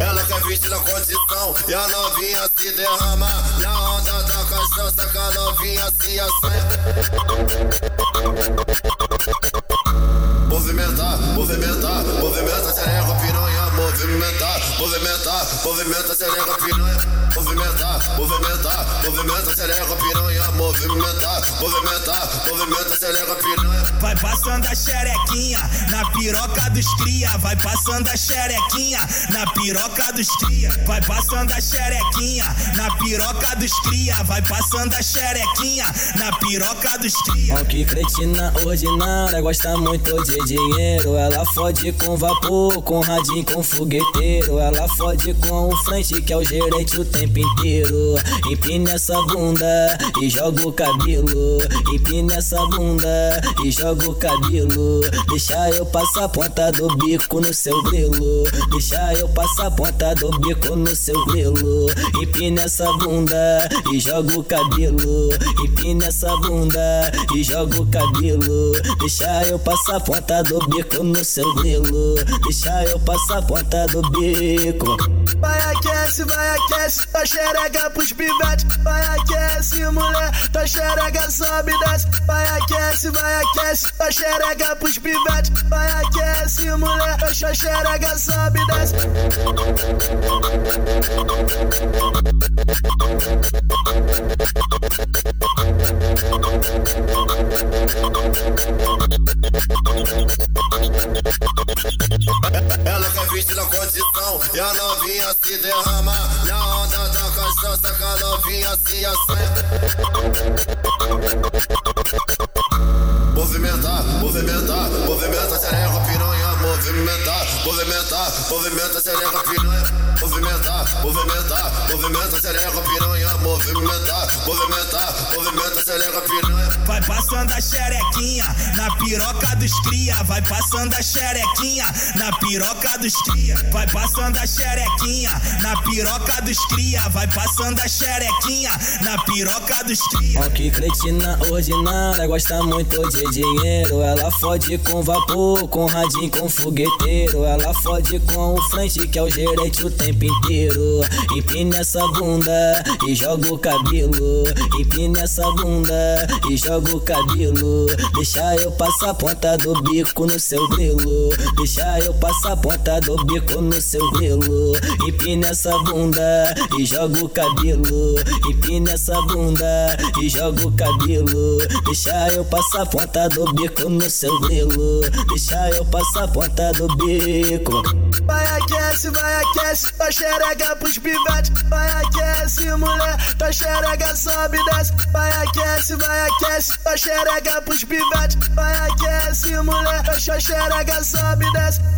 Ela quer vista na condição e a novinha se derrama. Na onda da cachaça que a novinha se assanha. Movimentar, movimenta, xereca, piranha. Movimentar, movimentar, movimenta, xereca, piranha Movimentar, movimentar, movimenta, piranha Vai passando a xerequinha na piroca dos cria. Vai passando a xerequinha na piroca dos cria. Vai passando a xerequinha na piroca dos cria. Vai passando a xerequinha na piroca dos cria. Ó que cretina ordinária, gosta muito de dinheiro. Ela fode com vapor, com radinho, com fogueteiro. Ela fode com o frente, que é o gerente o tempo inteiro. Empina essa bunda e joga o cabelo. Empina essa bunda e joga o cabelo. Deixa eu passar a ponta do bico no seu grelo. Deixa eu passar a ponta do bico no seu grelo. Empina essa bunda e joga o cabelo. Empina essa bunda e joga o cabelo. Deixa eu passar a ponta do bico no seu grelo. Deixa eu passar a ponta do bico. Vai aquece, vai aquece, tua xereca pros pivete. Vai aquece, mulher, tua sobe e desce. Vai aquece, vai aquece, tua xereca pros pivete. Vai aquece, mulher, tua xereca sobe e desce. Ela quer vestir na condição e a novinha se derrama Na onda da cachaça novinha se assanha Movimentar, movimentar, movimenta, xereca, piranha Movimentar, movimentar, movimenta, xereca, piranha Movimentar, movimentar, movimenta, xereca, piranha Movimentar, movimentar, movimenta, xereca, piranha Vai passando a xerequinha na piroca dos cria. Vai passando a xerequinha na piroca dos cria. Vai passando a xerequinha na piroca dos cria. Vai passando a xerequinha na piroca dos cria. Ó que cretina ordinária, gosta muito de dinheiro. Ela fode com vapor, com radinho, com fogueteiro. Ela fode com o frente, que é o gerente o tempo inteiro. Empina essa bunda e joga o cabelo. Empina essa bunda e joga o cabelo. Deixa eu passar a ponta do bico no seu grelo. Deixa eu passar a ponta do bico no seu grelo. Empina essa bunda e joga o cabelo. Empina essa bunda e joga o cabelo. Deixa eu passar a ponta do bico no seu grelo. Deixa eu passar a ponta do bico. Vai aquece, vai aquece, tua xereca pros pivete. Vai aquece, mulher, tua xereca sobe e desce. Vai aquece, vai aquece, tua xereca pros pivete. Vai aquece, mulher, tua xereca sobe e desce.